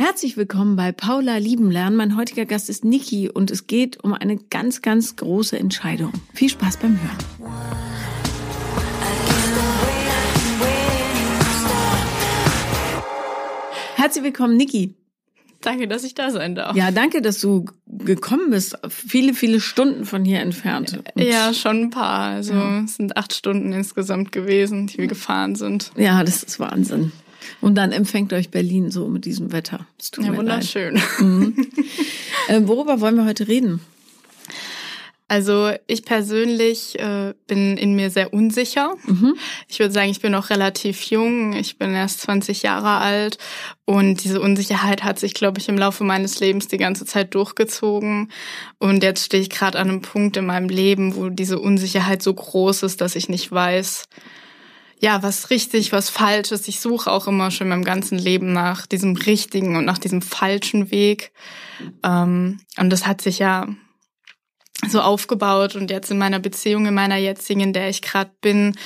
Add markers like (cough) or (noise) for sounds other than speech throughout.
Herzlich willkommen bei Paula Lieben lernen. Mein heutiger Gast ist Niki und es geht um eine ganz, ganz große Entscheidung. Viel Spaß beim Hören. Herzlich willkommen, Niki. Danke, dass ich da sein darf. Ja, danke, dass du gekommen bist. Viele, viele Stunden von hier entfernt. Und ja, schon ein paar. Also ja. es sind acht Stunden insgesamt gewesen, die wir gefahren sind. Ja, das ist Wahnsinn. Und dann empfängt euch Berlin so mit diesem Wetter. ja, wunderschön. Mhm. (laughs) Äh, worüber wollen wir heute reden? Also ich persönlich äh, bin in mir sehr unsicher. Mhm. Ich würde sagen, ich bin noch relativ jung. Ich bin erst 20 Jahre alt und diese Unsicherheit hat sich, glaube ich, im Laufe meines Lebens die ganze Zeit durchgezogen. Und jetzt stehe ich gerade an einem Punkt in meinem Leben, wo diese Unsicherheit so groß ist, dass ich nicht weiß, ja, was richtig, was falsch ist. Ich suche auch immer schon in meinem ganzen Leben nach diesem richtigen und nach diesem falschen Weg. Ähm, und das hat sich ja so aufgebaut und jetzt in meiner Beziehung, in meiner jetzigen, in der ich gerade bin,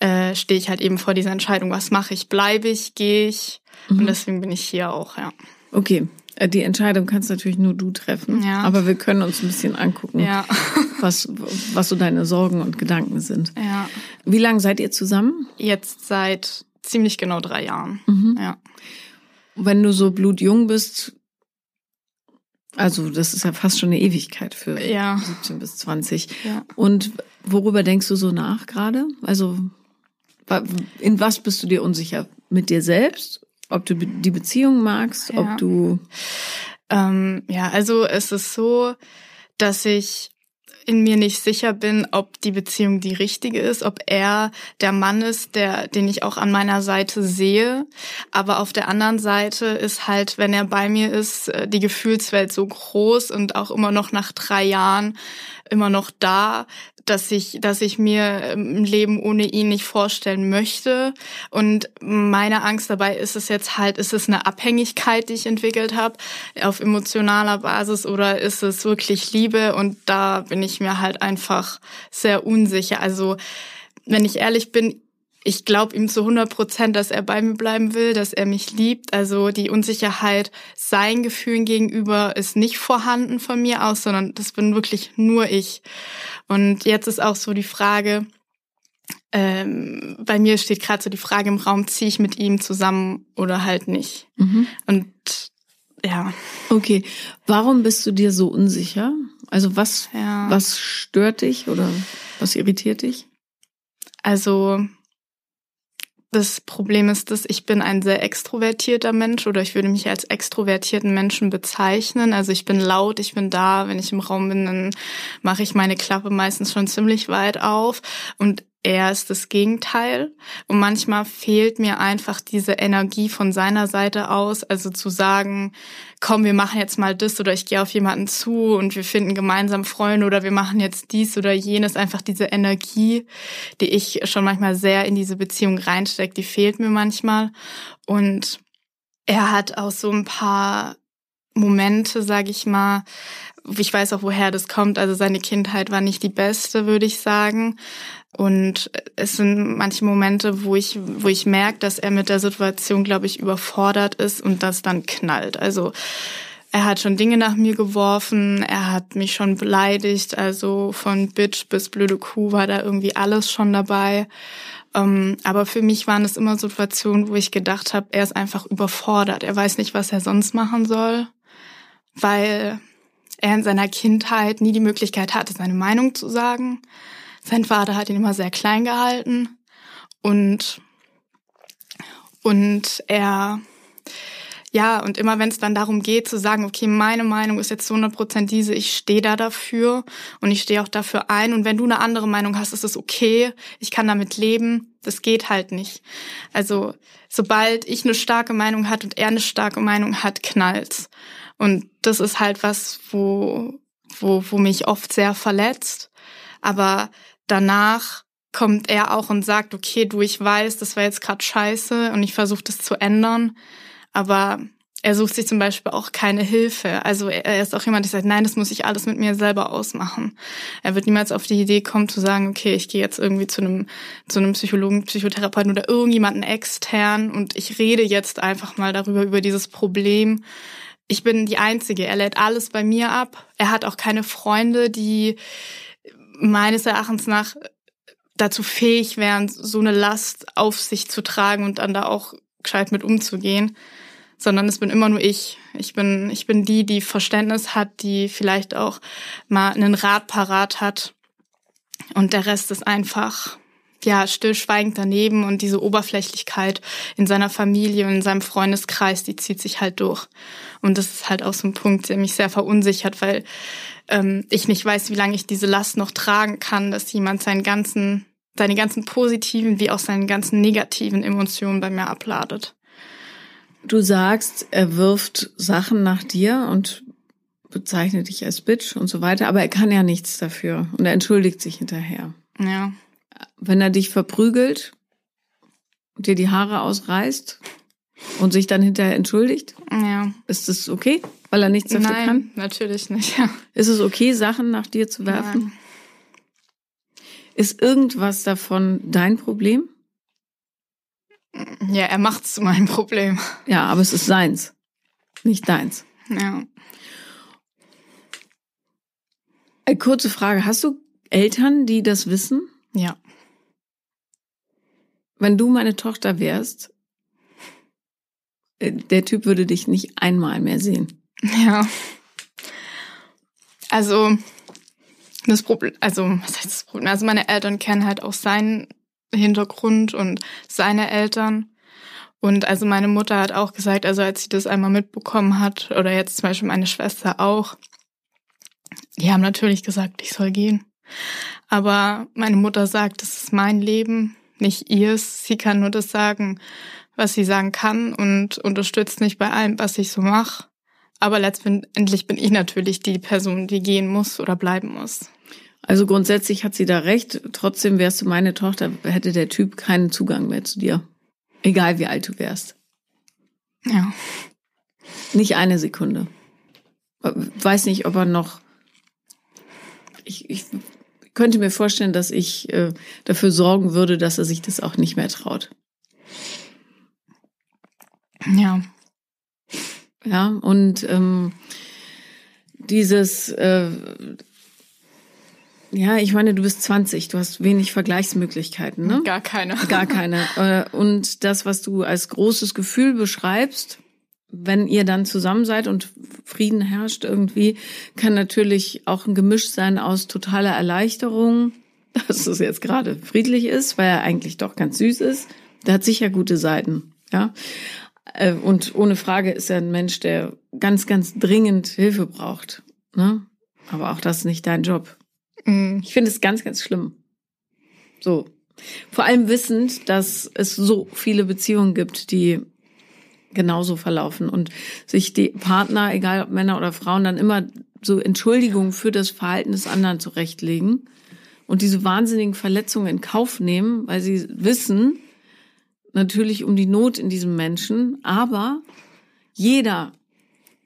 äh, stehe ich halt eben vor dieser Entscheidung, was mache ich, bleibe ich, gehe ich mhm. und deswegen bin ich hier auch, ja. Okay, die Entscheidung kannst natürlich nur du treffen, ja. aber wir können uns ein bisschen angucken, ja. (laughs) was, was so deine Sorgen und Gedanken sind. Ja. Wie lange seid ihr zusammen? Jetzt seit ziemlich genau drei Jahren. Mhm. Ja. Wenn du so blutjung bist, also das ist ja fast schon eine Ewigkeit für ja. 17 bis 20. Ja. Und worüber denkst du so nach gerade? Also in was bist du dir unsicher? Mit dir selbst? Ob du die Beziehung magst? Ja. Ob du ähm, ja, also es ist so, dass ich in mir nicht sicher bin, ob die Beziehung die richtige ist, ob er der Mann ist, der, den ich auch an meiner Seite sehe. Aber auf der anderen Seite ist halt, wenn er bei mir ist, äh, die Gefühlswelt so groß und auch immer noch nach drei Jahren immer noch da, dass ich, dass ich mir ähm, ein Leben ohne ihn nicht vorstellen möchte. Und meine Angst dabei ist es jetzt halt, ist es eine Abhängigkeit, die ich entwickelt habe auf emotionaler Basis oder ist es wirklich Liebe? Und da bin ich mir halt einfach sehr unsicher. Also wenn ich ehrlich bin, ich glaube ihm zu 100 Prozent, dass er bei mir bleiben will, dass er mich liebt. Also die Unsicherheit seinen Gefühlen gegenüber ist nicht vorhanden von mir aus, sondern das bin wirklich nur ich. Und jetzt ist auch so die Frage, ähm, bei mir steht gerade so die Frage im Raum, ziehe ich mit ihm zusammen oder halt nicht. Mhm. Und ja. Okay, warum bist du dir so unsicher? Also was, ja. was stört dich oder was irritiert dich? Also das Problem ist, dass ich bin ein sehr extrovertierter Mensch oder ich würde mich als extrovertierten Menschen bezeichnen. Also ich bin laut, ich bin da. Wenn ich im Raum bin, dann mache ich meine Klappe meistens schon ziemlich weit auf. Und er ist das Gegenteil. Und manchmal fehlt mir einfach diese Energie von seiner Seite aus. Also zu sagen, komm, wir machen jetzt mal das oder ich gehe auf jemanden zu und wir finden gemeinsam Freunde oder wir machen jetzt dies oder jenes. Einfach diese Energie, die ich schon manchmal sehr in diese Beziehung reinstecke, die fehlt mir manchmal. Und er hat auch so ein paar Momente, sag ich mal, ich weiß auch, woher das kommt. Also seine Kindheit war nicht die beste, würde ich sagen. Und es sind manche Momente, wo ich, wo ich merke, dass er mit der Situation, glaube ich, überfordert ist und das dann knallt. Also er hat schon Dinge nach mir geworfen, er hat mich schon beleidigt, also von Bitch bis blöde Kuh war da irgendwie alles schon dabei. Ähm, aber für mich waren es immer Situationen, wo ich gedacht habe, er ist einfach überfordert. Er weiß nicht, was er sonst machen soll, weil er in seiner Kindheit nie die Möglichkeit hatte, seine Meinung zu sagen. Sein Vater hat ihn immer sehr klein gehalten und, und er, ja, und immer wenn es dann darum geht zu sagen, okay, meine Meinung ist jetzt zu 100 Prozent diese, ich stehe da dafür und ich stehe auch dafür ein und wenn du eine andere Meinung hast, ist es okay, ich kann damit leben, das geht halt nicht. Also sobald ich eine starke Meinung hat und er eine starke Meinung hat, knallt's. Und das ist halt was, wo, wo, wo mich oft sehr verletzt. Aber danach kommt er auch und sagt, okay, du, ich weiß, das war jetzt gerade scheiße und ich versuche das zu ändern. Aber er sucht sich zum Beispiel auch keine Hilfe. Also er ist auch jemand, der sagt, nein, das muss ich alles mit mir selber ausmachen. Er wird niemals auf die Idee kommen zu sagen, okay, ich gehe jetzt irgendwie zu einem, zu einem Psychologen, Psychotherapeuten oder irgendjemanden extern und ich rede jetzt einfach mal darüber, über dieses Problem. Ich bin die Einzige. Er lädt alles bei mir ab. Er hat auch keine Freunde, die meines Erachtens nach dazu fähig wären, so eine Last auf sich zu tragen und dann da auch gescheit mit umzugehen sondern es bin immer nur ich. Ich bin, ich bin die, die Verständnis hat, die vielleicht auch mal einen Rat parat hat. Und der Rest ist einfach, ja, stillschweigend daneben und diese Oberflächlichkeit in seiner Familie und in seinem Freundeskreis, die zieht sich halt durch. Und das ist halt auch so ein Punkt, der mich sehr verunsichert, weil ähm, ich nicht weiß, wie lange ich diese Last noch tragen kann, dass jemand seinen ganzen, seine ganzen positiven wie auch seine ganzen negativen Emotionen bei mir abladet. Du sagst, er wirft Sachen nach dir und bezeichnet dich als Bitch und so weiter, aber er kann ja nichts dafür und er entschuldigt sich hinterher. Ja. Wenn er dich verprügelt, dir die Haare ausreißt und sich dann hinterher entschuldigt, ja. ist das okay, weil er nichts dafür Nein, kann? natürlich nicht. Ja. Ist es okay, Sachen nach dir zu werfen? Nein. Ist irgendwas davon dein Problem? Ja, er macht's zu meinem Problem. Ja, aber es ist seins, nicht deins. Ja. Eine kurze Frage, hast du Eltern, die das wissen? Ja. Wenn du meine Tochter wärst, äh, der Typ würde dich nicht einmal mehr sehen. Ja. Also, das Problem, also, was heißt das Problem? Also, meine Eltern kennen halt auch seinen Hintergrund und seine Eltern. Und also meine Mutter hat auch gesagt, also als sie das einmal mitbekommen hat, oder jetzt zum Beispiel meine Schwester auch, die haben natürlich gesagt, ich soll gehen. Aber meine Mutter sagt, das ist mein Leben, nicht ihrs. Sie kann nur das sagen, was sie sagen kann und unterstützt nicht bei allem, was ich so mache. Aber letztendlich bin ich natürlich die Person, die gehen muss oder bleiben muss. Also grundsätzlich hat sie da recht. Trotzdem wärst du meine Tochter, hätte der Typ keinen Zugang mehr zu dir. Egal wie alt du wärst. Ja. Nicht eine Sekunde. Weiß nicht, ob er noch. Ich, ich könnte mir vorstellen, dass ich äh, dafür sorgen würde, dass er sich das auch nicht mehr traut. Ja. Ja, und ähm, dieses, äh, ja, ich meine, du bist 20, du hast wenig Vergleichsmöglichkeiten, ne? Gar keine. Gar keine. Äh, und das, was du als großes Gefühl beschreibst, wenn ihr dann zusammen seid und Frieden herrscht irgendwie, kann natürlich auch ein Gemisch sein aus totaler Erleichterung, (laughs) dass es jetzt gerade friedlich ist, weil er eigentlich doch ganz süß ist. Der hat sicher gute Seiten, ja. Äh, und ohne Frage ist er ein Mensch, der ganz, ganz dringend Hilfe braucht. Ne? Aber auch das ist nicht dein Job. Mhm. Ich finde es ganz, ganz schlimm. So. Vor allem wissend, dass es so viele Beziehungen gibt, die genauso verlaufen und sich die Partner, egal ob Männer oder Frauen, dann immer so Entschuldigungen für das Verhalten des anderen zurechtlegen und diese wahnsinnigen Verletzungen in Kauf nehmen, weil sie wissen, natürlich um die Not in diesem Menschen, aber jeder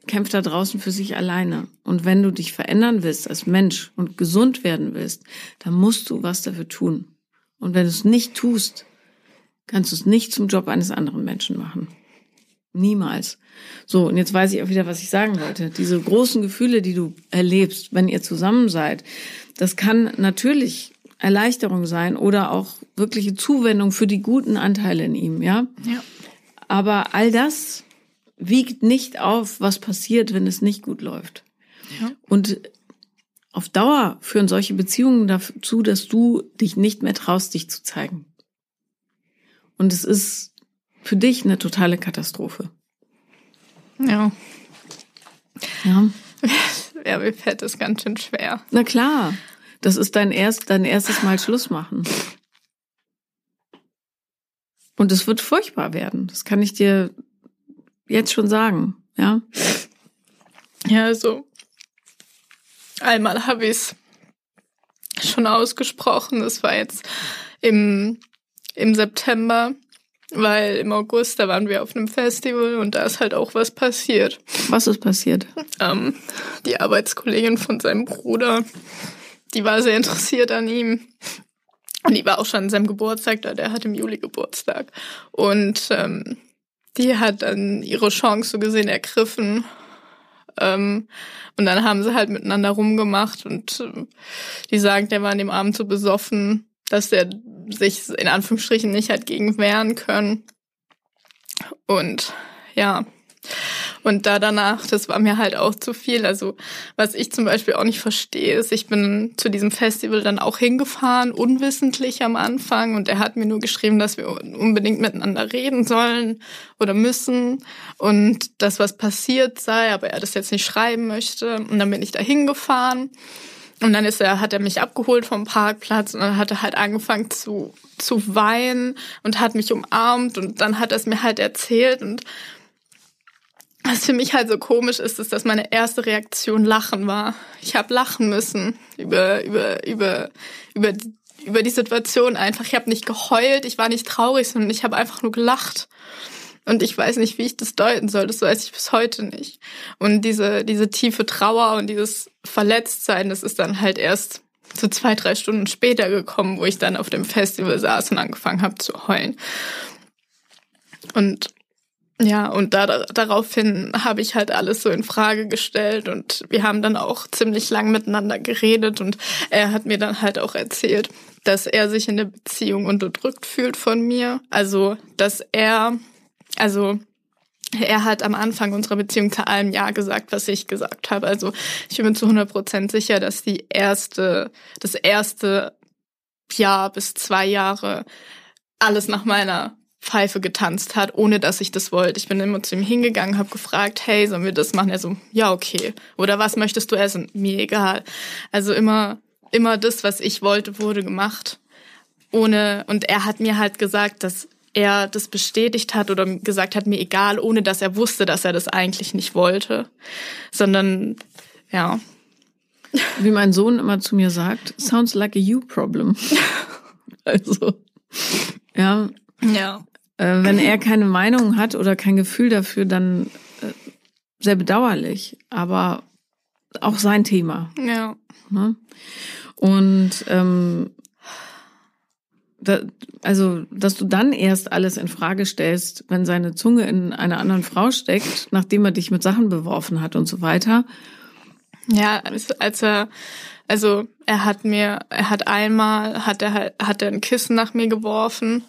kämpft da draußen für sich alleine. Und wenn du dich verändern willst als Mensch und gesund werden willst, dann musst du was dafür tun. Und wenn du es nicht tust, kannst du es nicht zum Job eines anderen Menschen machen. Niemals. So, und jetzt weiß ich auch wieder, was ich sagen wollte. Diese großen Gefühle, die du erlebst, wenn ihr zusammen seid, das kann natürlich Erleichterung sein oder auch wirkliche Zuwendung für die guten Anteile in ihm, ja? Ja. Aber all das wiegt nicht auf, was passiert, wenn es nicht gut läuft. Ja. Und auf Dauer führen solche Beziehungen dazu, dass du dich nicht mehr traust, dich zu zeigen. Und es ist für dich eine totale Katastrophe. Ja. Ja. (laughs) Ja, mir fällt das ganz schön schwer. Na klar. Das ist dein erst, dein erstes Mal Schluss machen. Und es wird furchtbar werden. Das kann ich dir jetzt schon sagen, ja? Ja, also einmal habe ich es schon ausgesprochen. Das war jetzt im, im September. Weil im August, da waren wir auf einem Festival und da ist halt auch was passiert. Was ist passiert? Ähm, die Arbeitskollegin von seinem Bruder, die war sehr interessiert an ihm. Und die war auch schon an seinem Geburtstag da, der hat im Juli Geburtstag. Und ähm, die hat dann ihre Chance so gesehen ergriffen. Ähm, und dann haben sie halt miteinander rumgemacht und äh, die sagen, der war an dem Abend so besoffen, dass er sich in Anführungsstrichen nicht hat gegen wehren können. Und ja, und da danach, das war mir halt auch zu viel. Also was ich zum Beispiel auch nicht verstehe, ist, ich bin zu diesem Festival dann auch hingefahren, unwissentlich am Anfang. Und er hat mir nur geschrieben, dass wir unbedingt miteinander reden sollen oder müssen und dass was passiert sei, aber er das jetzt nicht schreiben möchte. Und dann bin ich da hingefahren. Und dann ist er, hat er mich abgeholt vom Parkplatz und dann hat er halt angefangen zu, zu weinen und hat mich umarmt und dann hat er es mir halt erzählt und was für mich halt so komisch ist, ist, dass meine erste Reaktion Lachen war. Ich habe lachen müssen über über über über über die Situation einfach. Ich habe nicht geheult, ich war nicht traurig, sondern ich habe einfach nur gelacht. Und ich weiß nicht, wie ich das deuten soll. Das weiß ich bis heute nicht. Und diese diese tiefe Trauer und dieses Verletztsein, das ist dann halt erst so zwei drei Stunden später gekommen, wo ich dann auf dem Festival saß und angefangen habe zu heulen. Und ja, und da, daraufhin habe ich halt alles so in Frage gestellt und wir haben dann auch ziemlich lang miteinander geredet und er hat mir dann halt auch erzählt, dass er sich in der Beziehung unterdrückt fühlt von mir. Also, dass er, also er hat am Anfang unserer Beziehung zu allem Ja gesagt, was ich gesagt habe. Also ich bin mir zu 100 Prozent sicher, dass die erste, das erste Jahr bis zwei Jahre alles nach meiner Pfeife getanzt hat, ohne dass ich das wollte. Ich bin immer zu ihm hingegangen, habe gefragt, hey, sollen wir das machen? Er so, ja, okay. Oder was möchtest du essen? Mir egal. Also immer, immer das, was ich wollte, wurde gemacht. Ohne, und er hat mir halt gesagt, dass er das bestätigt hat oder gesagt hat, mir egal, ohne dass er wusste, dass er das eigentlich nicht wollte. Sondern, ja. Wie mein Sohn immer zu mir sagt, sounds like a you problem. (laughs) also, ja. Ja. Äh, wenn er keine Meinung hat oder kein Gefühl dafür, dann äh, sehr bedauerlich, aber auch sein Thema. Ja. Ne? Und ähm, da, also, dass du dann erst alles in Frage stellst, wenn seine Zunge in einer anderen Frau steckt, nachdem er dich mit Sachen beworfen hat und so weiter. Ja, als er, also er hat mir, er hat einmal, hat er hat er ein Kissen nach mir geworfen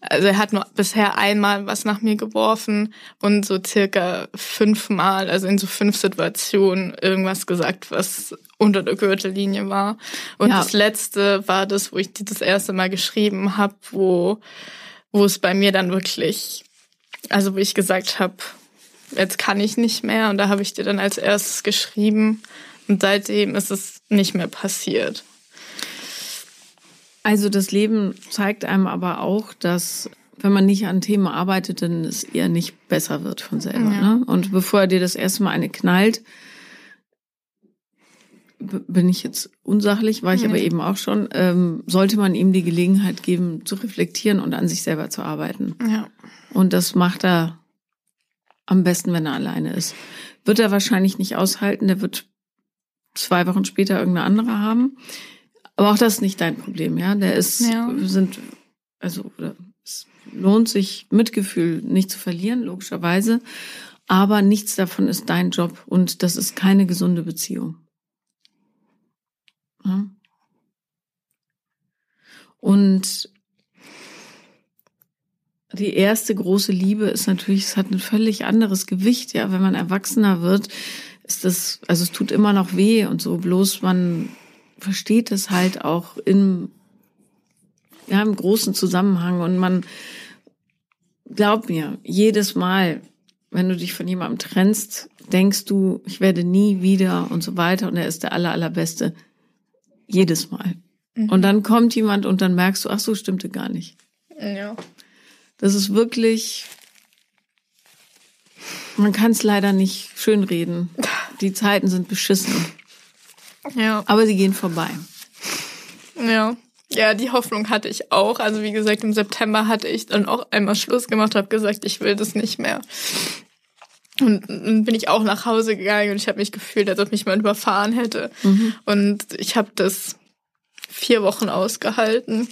also er hat nur bisher einmal was nach mir geworfen und so circa fünfmal, also in so fünf Situationen irgendwas gesagt, was unter der Gürtellinie war. Und ja. das letzte war das, wo ich das erste Mal geschrieben habe, wo, wo es bei mir dann wirklich, also wo ich gesagt habe, jetzt kann ich nicht mehr. Und da habe ich dir dann als erstes geschrieben. Und seitdem ist es nicht mehr passiert. Also das Leben zeigt einem aber auch, dass wenn man nicht an Themen arbeitet, dann es eher nicht besser wird von selber. Ja. Ne? Und bevor er dir das erste Mal eine knallt, bin ich jetzt unsachlich, war ich ja. aber eben auch schon, ähm, sollte man ihm die Gelegenheit geben, zu reflektieren und an sich selber zu arbeiten. Ja. Und das macht er am besten, wenn er alleine ist. Wird er wahrscheinlich nicht aushalten, der wird zwei Wochen später irgendeine andere haben. Aber auch das ist nicht dein Problem, ja. Der ist, ja. sind, also es lohnt sich, Mitgefühl nicht zu verlieren, logischerweise. Aber nichts davon ist dein Job und das ist keine gesunde Beziehung. Ja? Und die erste große Liebe ist natürlich, es hat ein völlig anderes Gewicht, ja. Wenn man erwachsener wird, ist das, also es tut immer noch weh und so, bloß man versteht es halt auch im, ja, im großen Zusammenhang und man, glaub mir, jedes Mal, wenn du dich von jemandem trennst, denkst du, ich werde nie wieder und so weiter und er ist der aller, allerbeste. Jedes Mal. Mhm. Und dann kommt jemand und dann merkst du, ach so, stimmte gar nicht. Ja. Das ist wirklich, man kann es leider nicht schönreden. (laughs) Die Zeiten sind beschissen. Ja. Aber sie gehen vorbei. Ja. Ja, die Hoffnung hatte ich auch. Also wie gesagt, im September hatte ich dann auch einmal Schluss gemacht, habe gesagt, ich will das nicht mehr. Und dann bin ich auch nach Hause gegangen und ich habe mich gefühlt, als ob mich jemand überfahren hätte. Mhm. Und ich habe das vier Wochen ausgehalten.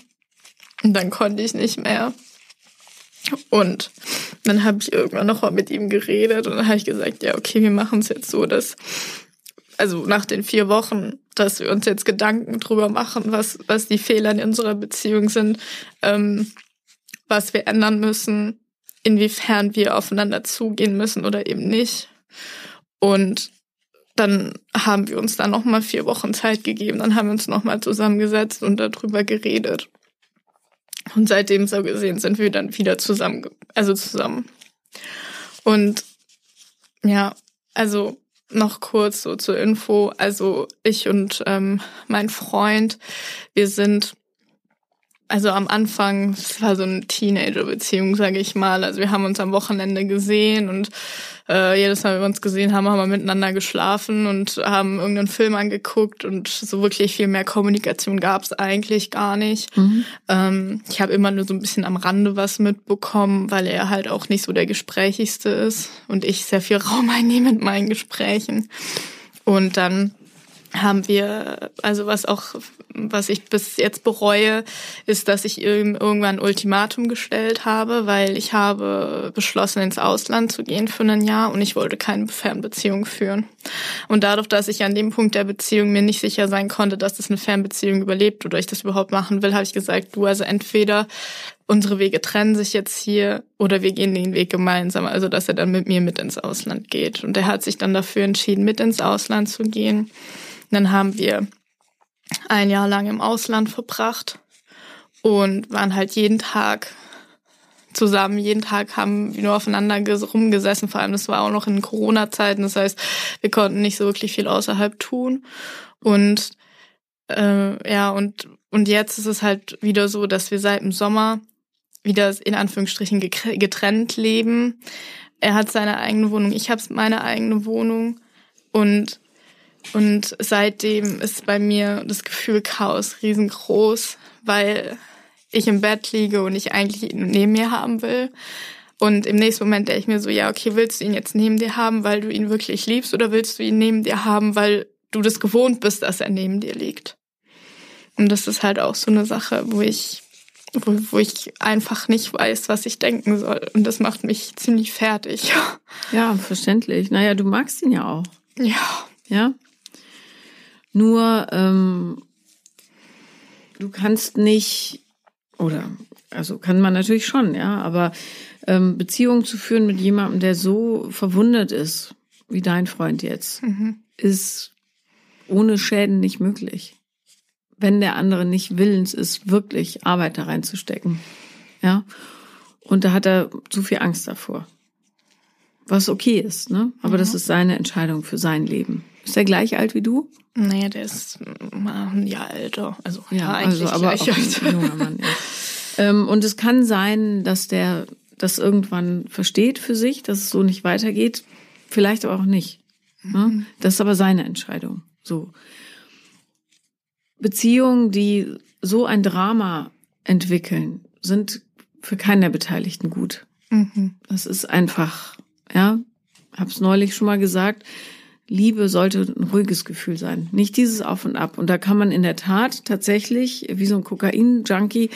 Und dann konnte ich nicht mehr. Und dann habe ich irgendwann noch mal mit ihm geredet und dann habe ich gesagt, ja, okay, wir machen es jetzt so, dass, also nach den vier Wochen, dass wir uns jetzt Gedanken drüber machen, was, was die Fehler in unserer Beziehung sind, ähm, was wir ändern müssen, inwiefern wir aufeinander zugehen müssen oder eben nicht. Und dann haben wir uns da noch mal vier Wochen Zeit gegeben. Dann haben wir uns noch mal zusammengesetzt und darüber geredet. Und seitdem so gesehen sind wir dann wieder zusammen, also zusammen. Und ja, also noch kurz so zur Info. Also ich und ähm, mein Freund, wir sind also am Anfang, es war so eine Teenager-Beziehung, sage ich mal. Also wir haben uns am Wochenende gesehen und äh, jedes Mal, wenn wir uns gesehen haben, haben wir miteinander geschlafen und haben irgendeinen Film angeguckt und so wirklich viel mehr Kommunikation gab es eigentlich gar nicht. Mhm. Ähm, ich habe immer nur so ein bisschen am Rande was mitbekommen, weil er halt auch nicht so der Gesprächigste ist und ich sehr viel (laughs) Raum einnehme mit meinen Gesprächen. Und dann haben wir, also was auch, was ich bis jetzt bereue, ist, dass ich irgendwann ein Ultimatum gestellt habe, weil ich habe beschlossen, ins Ausland zu gehen für ein Jahr und ich wollte keine Fernbeziehung führen. Und dadurch, dass ich an dem Punkt der Beziehung mir nicht sicher sein konnte, dass das eine Fernbeziehung überlebt oder ich das überhaupt machen will, habe ich gesagt, du, also entweder unsere Wege trennen sich jetzt hier oder wir gehen den Weg gemeinsam, also dass er dann mit mir mit ins Ausland geht. Und er hat sich dann dafür entschieden, mit ins Ausland zu gehen. Dann haben wir ein Jahr lang im Ausland verbracht und waren halt jeden Tag zusammen. Jeden Tag haben wir nur aufeinander rumgesessen. Vor allem, das war auch noch in Corona-Zeiten. Das heißt, wir konnten nicht so wirklich viel außerhalb tun. Und äh, ja, und, und jetzt ist es halt wieder so, dass wir seit dem Sommer wieder in Anführungsstrichen getrennt leben. Er hat seine eigene Wohnung, ich habe meine eigene Wohnung. Und und seitdem ist bei mir das Gefühl Chaos riesengroß, weil ich im Bett liege und ich eigentlich ihn neben mir haben will. Und im nächsten Moment denke ich mir so, ja, okay, willst du ihn jetzt neben dir haben, weil du ihn wirklich liebst, oder willst du ihn neben dir haben, weil du das gewohnt bist, dass er neben dir liegt? Und das ist halt auch so eine Sache, wo ich, wo, wo ich einfach nicht weiß, was ich denken soll. Und das macht mich ziemlich fertig. (laughs) Ja, verständlich. Naja, du magst ihn ja auch. Ja. Ja. Nur ähm, du kannst nicht, oder also kann man natürlich schon, ja, aber ähm, Beziehungen zu führen mit jemandem, der so verwundet ist, wie dein Freund jetzt, mhm. ist ohne Schäden nicht möglich. Wenn der andere nicht willens ist, wirklich Arbeit da reinzustecken. Ja. Und da hat er zu viel Angst davor. Was okay ist, ne? Aber mhm. das ist seine Entscheidung für sein Leben. Ist er gleich alt wie du? Nee, der ist ein Jahr älter. Also ja, ja eigentlich also, aber gleich alt. Ein junger Mann, ja. (laughs) ähm, und es kann sein, dass der das irgendwann versteht für sich, dass es so nicht weitergeht. Vielleicht aber auch nicht. Ne? Mhm. Das ist aber seine Entscheidung. So. Beziehungen, die so ein Drama entwickeln, sind für keinen der Beteiligten gut. Mhm. Das ist einfach, ja, hab's neulich schon mal gesagt, Liebe sollte ein ruhiges Gefühl sein, nicht dieses Auf und Ab. Und da kann man in der Tat tatsächlich, wie so ein Kokain-Junkie,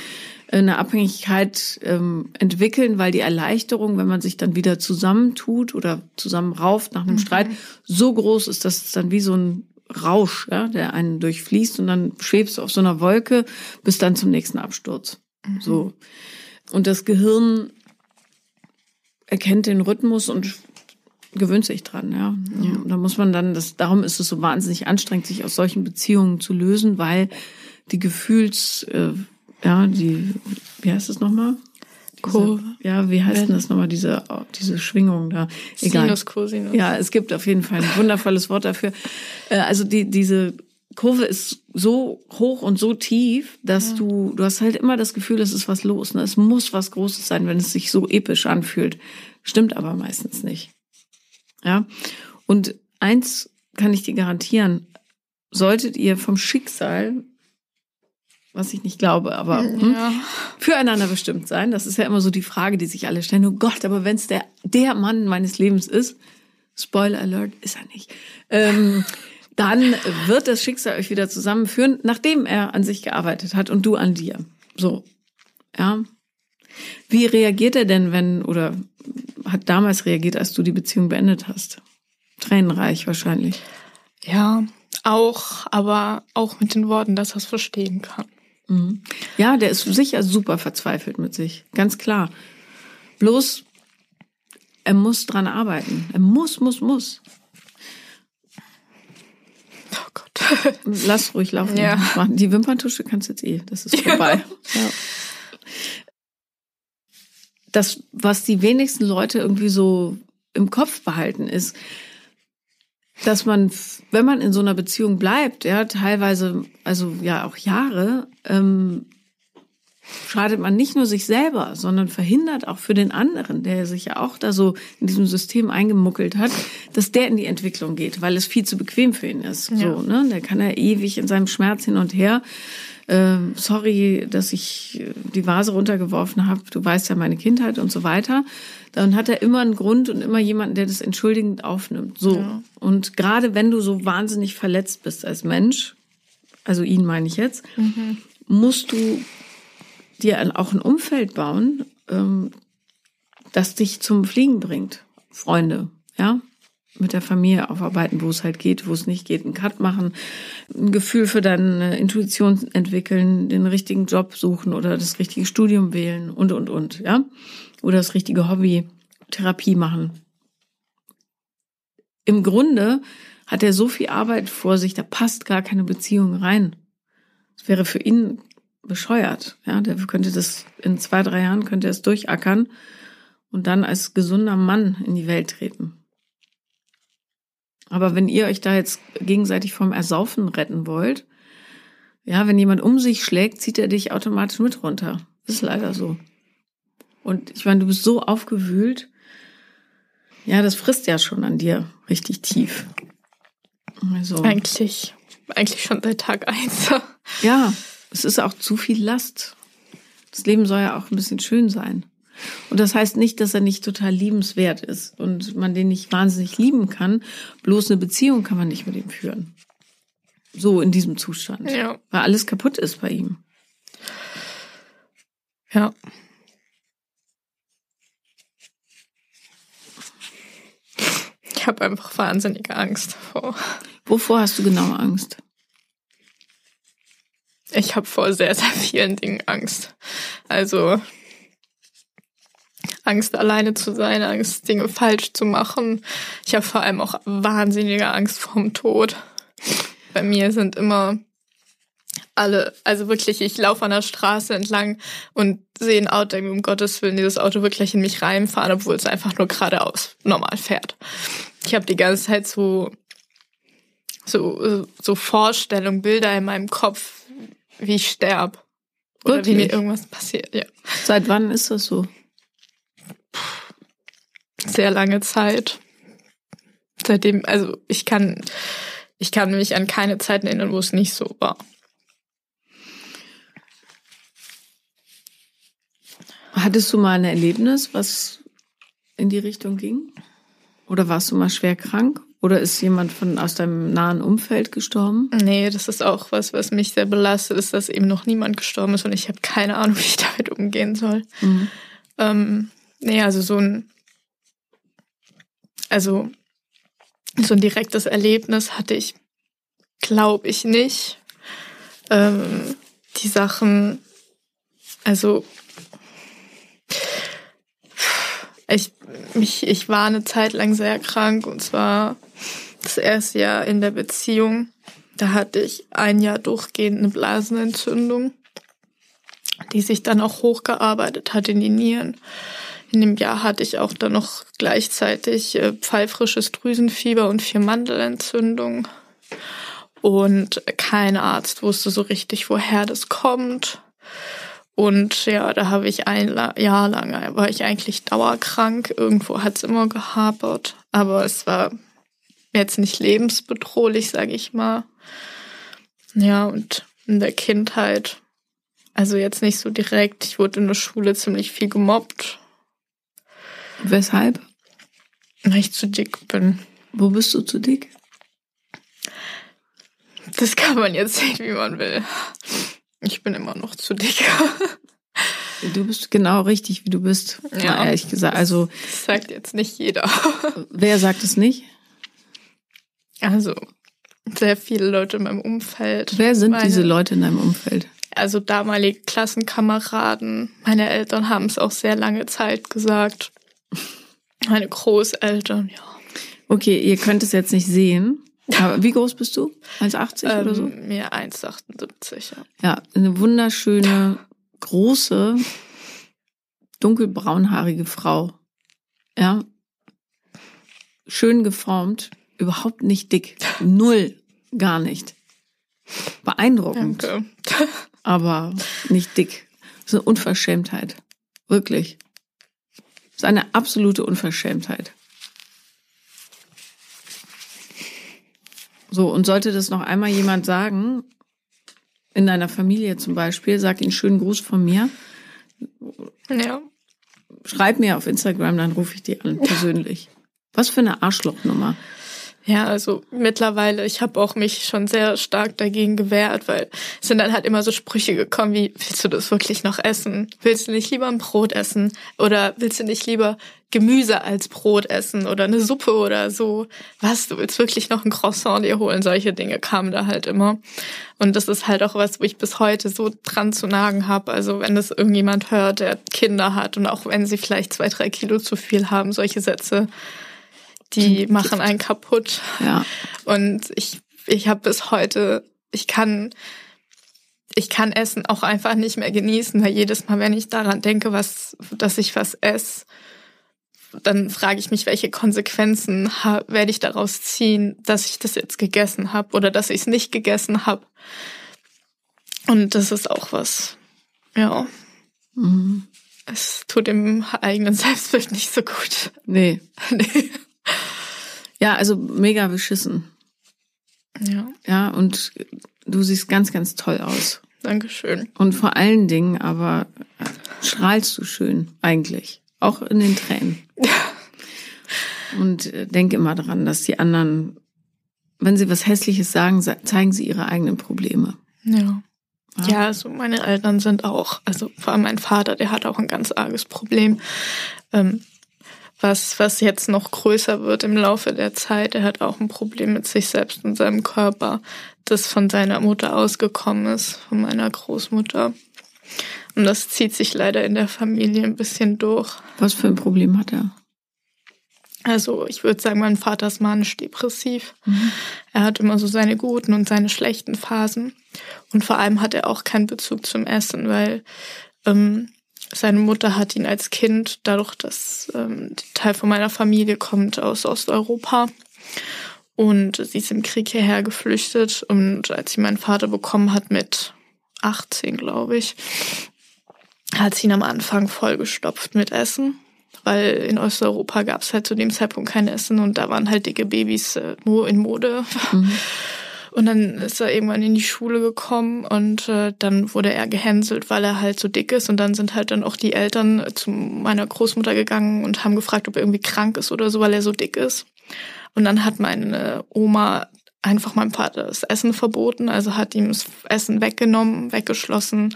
eine Abhängigkeit ähm, entwickeln, weil die Erleichterung, wenn man sich dann wieder zusammentut oder zusammenrauft nach einem mhm. Streit, so groß ist, dass es dann wie so ein Rausch, ja, der einen durchfließt und dann schwebst du auf so einer Wolke bis dann zum nächsten Absturz. Mhm. So. Und das Gehirn erkennt den Rhythmus und gewöhnt sich dran, ja. ja. Da muss man dann, das, darum ist es so wahnsinnig anstrengend, sich aus solchen Beziehungen zu lösen, weil die Gefühls, äh, ja, die, wie heißt das nochmal? Kurve. Ja, wie heißt denn das nochmal, diese, diese Schwingung da? Egal. Sinus, Cosinus. Ja, es gibt auf jeden Fall ein wundervolles Wort dafür. Äh, also die, diese Kurve ist so hoch und so tief, dass ja. du, du hast halt immer das Gefühl, es ist was los. Ne? Es muss was Großes sein, wenn es sich so episch anfühlt. Stimmt aber meistens nicht. Ja. Und eins kann ich dir garantieren, solltet ihr vom Schicksal was ich nicht glaube, aber hm, ja. füreinander bestimmt sein. Das ist ja immer so die Frage, die sich alle stellen. Oh Gott, aber wenn es der, der Mann meines Lebens ist, Spoiler Alert, ist er nicht, ähm, dann wird das Schicksal euch wieder zusammenführen, nachdem er an sich gearbeitet hat und du an dir. So, ja. Wie reagiert er denn, wenn, oder hat damals reagiert, als du die Beziehung beendet hast? Tränenreich wahrscheinlich. Ja, auch, aber auch mit den Worten, dass er es verstehen kann. Mhm. Ja, der ist sicher super verzweifelt mit sich, ganz klar. Bloß, er muss dran arbeiten. Er muss, muss, muss. Oh Gott. (laughs) Lass ruhig laufen. Ja. Die Wimperntusche kannst du jetzt eh. Das ist vorbei. (laughs) Ja. Das, was die wenigsten Leute irgendwie so im Kopf behalten, ist, dass man, wenn man in so einer Beziehung bleibt, ja, teilweise, also ja auch Jahre, ähm, schadet man nicht nur sich selber, sondern verhindert auch für den anderen, der sich ja auch da so in diesem System eingemuckelt hat, dass der in die Entwicklung geht, weil es viel zu bequem für ihn ist. Ja. So, ne? Der kann ja ewig in seinem Schmerz hin und her äh, sorry, dass ich die Vase runtergeworfen habe, du weißt ja meine Kindheit und so weiter. Dann hat er immer einen Grund und immer jemanden, der das entschuldigend aufnimmt. So. Ja. Und gerade wenn du so wahnsinnig verletzt bist als Mensch, also ihn meine ich jetzt, mhm. musst du dir auch ein Umfeld bauen, ähm, das dich zum Fliegen bringt. Freunde, ja mit der Familie aufarbeiten, wo es halt geht, wo es nicht geht, einen Cut machen, ein Gefühl für deine Intuition entwickeln, den richtigen Job suchen oder das richtige Studium wählen und, und, und, ja. Oder das richtige Hobby, Therapie machen. Im Grunde hat er so viel Arbeit vor sich, da passt gar keine Beziehung rein. Das wäre für ihn bescheuert, ja. Der könnte das in zwei, drei Jahren könnte er es durchackern und dann als gesunder Mann in die Welt treten. Aber wenn ihr euch da jetzt gegenseitig vom Ersaufen retten wollt, ja, wenn jemand um sich schlägt, zieht er dich automatisch mit runter. Das ist leider so. Und ich meine, du bist so aufgewühlt. Ja, das frisst ja schon an dir richtig tief. Also, eigentlich, eigentlich schon seit Tag eins. ja, es ist auch zu viel Last. Das Leben soll ja auch ein bisschen schön sein. Und das heißt nicht, dass er nicht total liebenswert ist und man den nicht wahnsinnig lieben kann. Bloß eine Beziehung kann man nicht mit ihm führen. So in diesem Zustand. Ja. Weil alles kaputt ist bei ihm. Ja. Ich habe einfach wahnsinnige Angst davor. Wovor hast du genau Angst? Ich habe vor sehr, sehr vielen Dingen Angst. Also Angst, alleine zu sein, Angst, Dinge falsch zu machen. Ich habe vor allem auch wahnsinnige Angst vorm Tod. Bei mir sind immer alle, also wirklich, ich laufe an der Straße entlang und sehe ein Auto, um Gottes Willen, dieses Auto wirklich in mich reinfahren, obwohl es einfach nur geradeaus normal fährt. Ich habe die ganze Zeit so, so, so Vorstellungen, Bilder in meinem Kopf, wie ich sterb. Oder wirklich? wie mir irgendwas passiert, ja. Seit wann ist das so? Sehr lange Zeit. Seitdem, also ich kann, ich kann mich an keine Zeiten erinnern, wo es nicht so war. Hattest du mal ein Erlebnis, was in die Richtung ging? Oder warst du mal schwer krank? Oder ist jemand von aus deinem nahen Umfeld gestorben? Nee, das ist auch was, was mich sehr belastet, ist, dass eben noch niemand gestorben ist und ich habe keine Ahnung, (laughs) wie ich damit umgehen soll. Mhm. Ähm, nee, also so ein also so ein direktes Erlebnis hatte ich, glaube ich, nicht. Ähm, die Sachen, also ich, mich, ich war eine Zeit lang sehr krank und zwar das erste Jahr in der Beziehung. Da hatte ich ein Jahr durchgehend eine Blasenentzündung, die sich dann auch hochgearbeitet hat in die Nieren. In dem Jahr hatte ich auch dann noch gleichzeitig äh, pfeifrisches Drüsenfieber und vier Mandelentzündung. Und kein Arzt wusste so richtig, woher das kommt. Und ja, da habe ich ein Jahr lang, äh, war ich eigentlich dauerkrank. Irgendwo hat es immer gehapert. Aber es war jetzt nicht lebensbedrohlich, sage ich mal. Ja, und in der Kindheit Also jetzt nicht so direkt. Ich wurde in der Schule ziemlich viel gemobbt. Weshalb? Weil ich zu dick bin. Wo bist du zu dick? Das kann man jetzt sehen, wie man will. Ich bin immer noch zu dick. Du bist genau richtig, wie du bist. Ja, ehrlich gesagt. Also das sagt jetzt nicht jeder. Wer sagt es nicht? Also sehr viele Leute in meinem Umfeld. Wer sind meine, diese Leute in deinem Umfeld? Also damalige Klassenkameraden. Meine Eltern haben es auch sehr lange Zeit gesagt. Meine Großeltern, ja. Okay, ihr könnt es jetzt nicht sehen. Aber wie groß bist du? 1,80 ähm, oder so? Mir 1,78, ja. Ja, eine wunderschöne, große, dunkelbraunhaarige Frau. Ja. Schön geformt, überhaupt nicht dick. Null, gar nicht. Beeindruckend. Danke. Aber nicht dick. Das ist eine Unverschämtheit. Wirklich. Das ist eine absolute Unverschämtheit. So, und sollte das noch einmal jemand sagen, in deiner Familie zum Beispiel, sag ihnen schönen Gruß von mir. Ja. Schreib mir auf Instagram, dann rufe ich die an, persönlich. Was für eine Arschlochnummer. Ja, also mittlerweile, ich habe auch mich schon sehr stark dagegen gewehrt, weil es sind dann halt immer so Sprüche gekommen wie, willst du das wirklich noch essen? Willst du nicht lieber ein Brot essen? Oder willst du nicht lieber Gemüse als Brot essen oder eine Suppe oder so? Was, du willst wirklich noch ein Croissant dir holen? Solche Dinge kamen da halt immer. Und das ist halt auch was, wo ich bis heute so dran zu nagen habe. Also wenn das irgendjemand hört, der Kinder hat und auch wenn sie vielleicht zwei, drei Kilo zu viel haben, solche Sätze die machen einen kaputt. Ja. Und ich, ich habe bis heute, ich kann, ich kann Essen auch einfach nicht mehr genießen, weil jedes Mal, wenn ich daran denke, was, dass ich was esse, dann frage ich mich, welche Konsequenzen werde ich daraus ziehen, dass ich das jetzt gegessen habe oder dass ich es nicht gegessen habe. Und das ist auch was, ja. Mhm. Es tut dem eigenen (laughs) Selbstbild nicht so gut. Nee. (laughs) nee. Ja, also mega beschissen. Ja. Ja, und du siehst ganz, ganz toll aus. Dankeschön. Und vor allen Dingen aber strahlst du schön, eigentlich. Auch in den Tränen. (laughs) und äh, denk immer daran, dass die anderen, wenn sie was Hässliches sagen, zeigen sie ihre eigenen Probleme. Ja. Ja, also meine Eltern sind auch, also vor allem mein Vater, der hat auch ein ganz arges Problem. Ähm, was, was jetzt noch größer wird im Laufe der Zeit. Er hat auch ein Problem mit sich selbst und seinem Körper, das von seiner Mutter ausgekommen ist, von meiner Großmutter. Und das zieht sich leider in der Familie ein bisschen durch. Was für ein Problem hat er? Also ich würde sagen, mein Vater ist manisch-depressiv. Mhm. Er hat immer so seine guten und seine schlechten Phasen. Und vor allem hat er auch keinen Bezug zum Essen, weil ähm, seine Mutter hat ihn als Kind, dadurch, dass ähm, Teil von meiner Familie kommt aus Osteuropa und sie ist im Krieg hierher geflüchtet und als sie meinen Vater bekommen hat mit 18, glaube ich, hat sie ihn am Anfang vollgestopft mit Essen, weil in Osteuropa gab es halt zu dem Zeitpunkt kein Essen und da waren halt dicke Babys äh, nur in Mode. Mhm. Und dann ist er irgendwann in die Schule gekommen und äh, dann wurde er gehänselt, weil er halt so dick ist. Und dann sind halt dann auch die Eltern zu meiner Großmutter gegangen und haben gefragt, ob er irgendwie krank ist oder so, weil er so dick ist. Und dann hat meine Oma einfach meinem Vater das Essen verboten, also hat ihm das Essen weggenommen, weggeschlossen,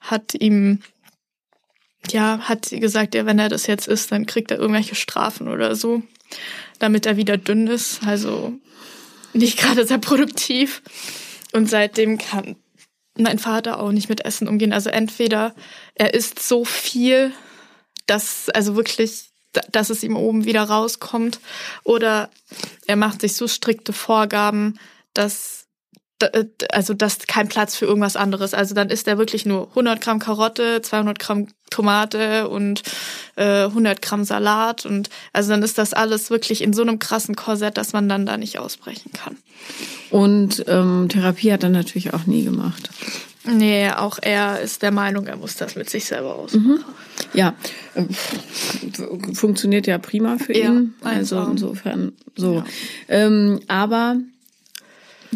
hat ihm ja, hat sie gesagt, ja, wenn er das jetzt isst, dann kriegt er irgendwelche Strafen oder so, damit er wieder dünn ist. Also nicht gerade sehr produktiv. Und seitdem kann mein Vater auch nicht mit Essen umgehen. Also entweder er isst so viel, dass, also wirklich, dass es ihm oben wieder rauskommt, oder er macht sich so strikte Vorgaben, dass also das ist kein Platz für irgendwas anderes. Also dann ist er wirklich nur 100 Gramm Karotte, 200 Gramm Tomate und äh, 100 Gramm Salat und also dann ist das alles wirklich in so einem krassen Korsett, dass man dann da nicht ausbrechen kann. Und ähm, Therapie hat er natürlich auch nie gemacht. Nee, auch er ist der Meinung, er muss das mit sich selber ausmachen. Mhm. Ja, äh, funktioniert ja prima für ja, ihn. Also insofern so. Ja. Ähm, aber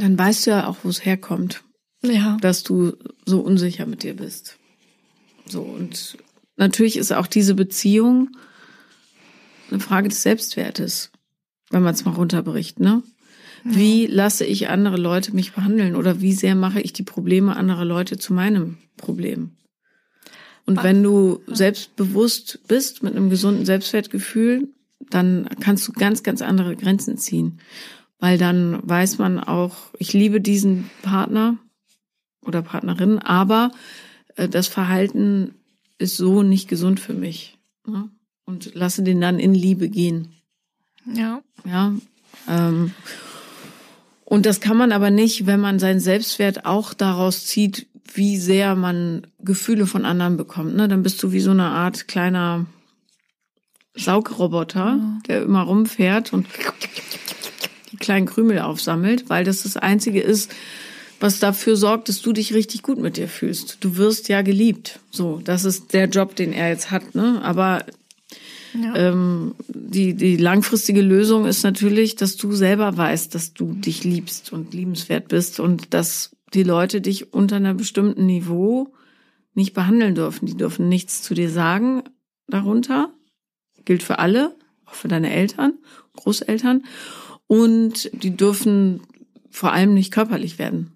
dann weißt du ja auch, wo es herkommt. Ja. Dass du so unsicher mit dir bist. So, und natürlich ist auch diese Beziehung eine Frage des Selbstwertes, wenn man es mal runterbricht, ne? Wie lasse ich andere Leute mich behandeln oder wie sehr mache ich die Probleme anderer Leute zu meinem Problem? Und wenn du selbstbewusst bist mit einem gesunden Selbstwertgefühl, dann kannst du ganz, ganz andere Grenzen ziehen. Weil dann weiß man auch, ich liebe diesen Partner oder Partnerin, aber äh, das Verhalten ist so nicht gesund für mich. Ne? Und lasse den dann in Liebe gehen. Ja. Ja. Ähm, und das kann man aber nicht, wenn man seinen Selbstwert auch daraus zieht, wie sehr man Gefühle von anderen bekommt. Ne? Dann bist du wie so eine Art kleiner Saugroboter, ja. der immer rumfährt und kleinen Krümel aufsammelt, weil das das Einzige ist, was dafür sorgt, dass du dich richtig gut mit dir fühlst. Du wirst ja geliebt. So, das ist der Job, den er jetzt hat. Ne? Aber ja. ähm, die, die langfristige Lösung ist natürlich, dass du selber weißt, dass du dich liebst und liebenswert bist und dass die Leute dich unter einer bestimmten Niveau nicht behandeln dürfen. Die dürfen nichts zu dir sagen darunter. Gilt für alle, auch für deine Eltern, Großeltern. Und die dürfen vor allem nicht körperlich werden.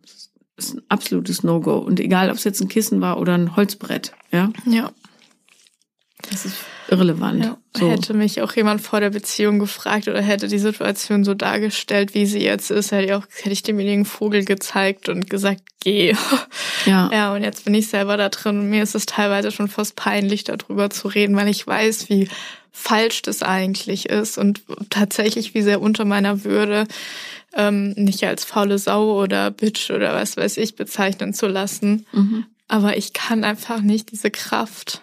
Das ist ein absolutes No-Go. Und egal, ob es jetzt ein Kissen war oder ein Holzbrett, ja? Ja. Das ist irrelevant. Ja. So. Hätte mich auch jemand vor der Beziehung gefragt oder hätte die Situation so dargestellt, wie sie jetzt ist, hätte ich auch, hätte ich demjenigen Vogel gezeigt und gesagt, geh. (laughs) Ja. Ja, und jetzt bin ich selber da drin und mir ist es teilweise schon fast peinlich, darüber zu reden, weil ich weiß, wie falsch das eigentlich ist und tatsächlich wie sehr unter meiner Würde ähm, nicht als faule Sau oder Bitch oder was weiß ich bezeichnen zu lassen. Mhm. Aber ich kann einfach nicht diese Kraft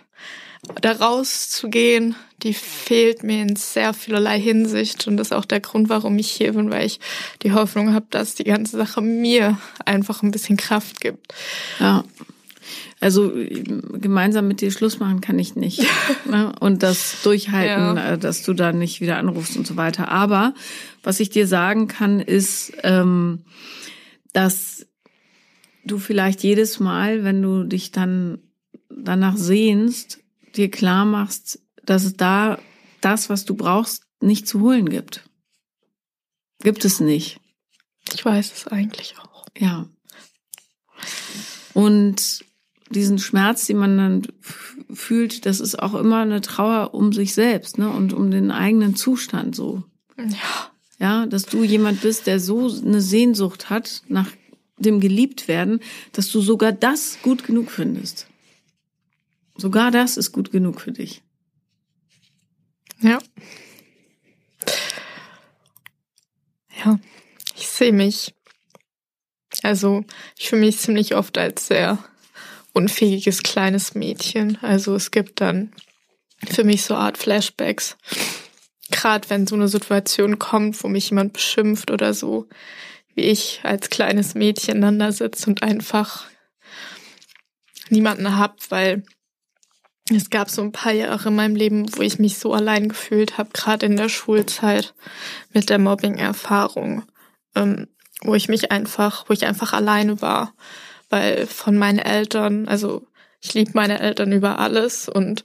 da rauszugehen, die fehlt mir in sehr vielerlei Hinsicht. Und das ist auch der Grund, warum ich hier bin, weil ich die Hoffnung habe, dass die ganze Sache mir einfach ein bisschen Kraft gibt. Ja. Also gemeinsam mit dir Schluss machen kann ich nicht. (laughs) ne? Und das durchhalten, ja. Äh, dass du da nicht wieder anrufst und so weiter. Aber was ich dir sagen kann, ist, ähm, dass du vielleicht jedes Mal, wenn du dich dann danach sehnst, dir klar machst, dass es da das, was du brauchst, nicht zu holen gibt. Gibt es nicht. Ich weiß es eigentlich auch. Ja. Und diesen Schmerz, den man dann fühlt, das ist auch immer eine Trauer um sich selbst, ne, und um den eigenen Zustand so. Ja. Ja, dass du jemand bist, der so eine Sehnsucht hat nach dem Geliebtwerden, dass du sogar das gut genug findest. Sogar das ist gut genug für dich. Ja. Ja, ich sehe mich. Also, ich fühle mich ziemlich oft als sehr unfähiges kleines Mädchen. Also, es gibt dann für mich so Art Flashbacks. Gerade wenn so eine Situation kommt, wo mich jemand beschimpft oder so, wie ich als kleines Mädchen dann da sitze und einfach niemanden hab, weil es gab so ein paar Jahre in meinem Leben, wo ich mich so allein gefühlt habe, gerade in der Schulzeit mit der Mobbing-Erfahrung, ähm, wo ich mich einfach, wo ich einfach alleine war, weil von meinen Eltern, also ich liebe meine Eltern über alles und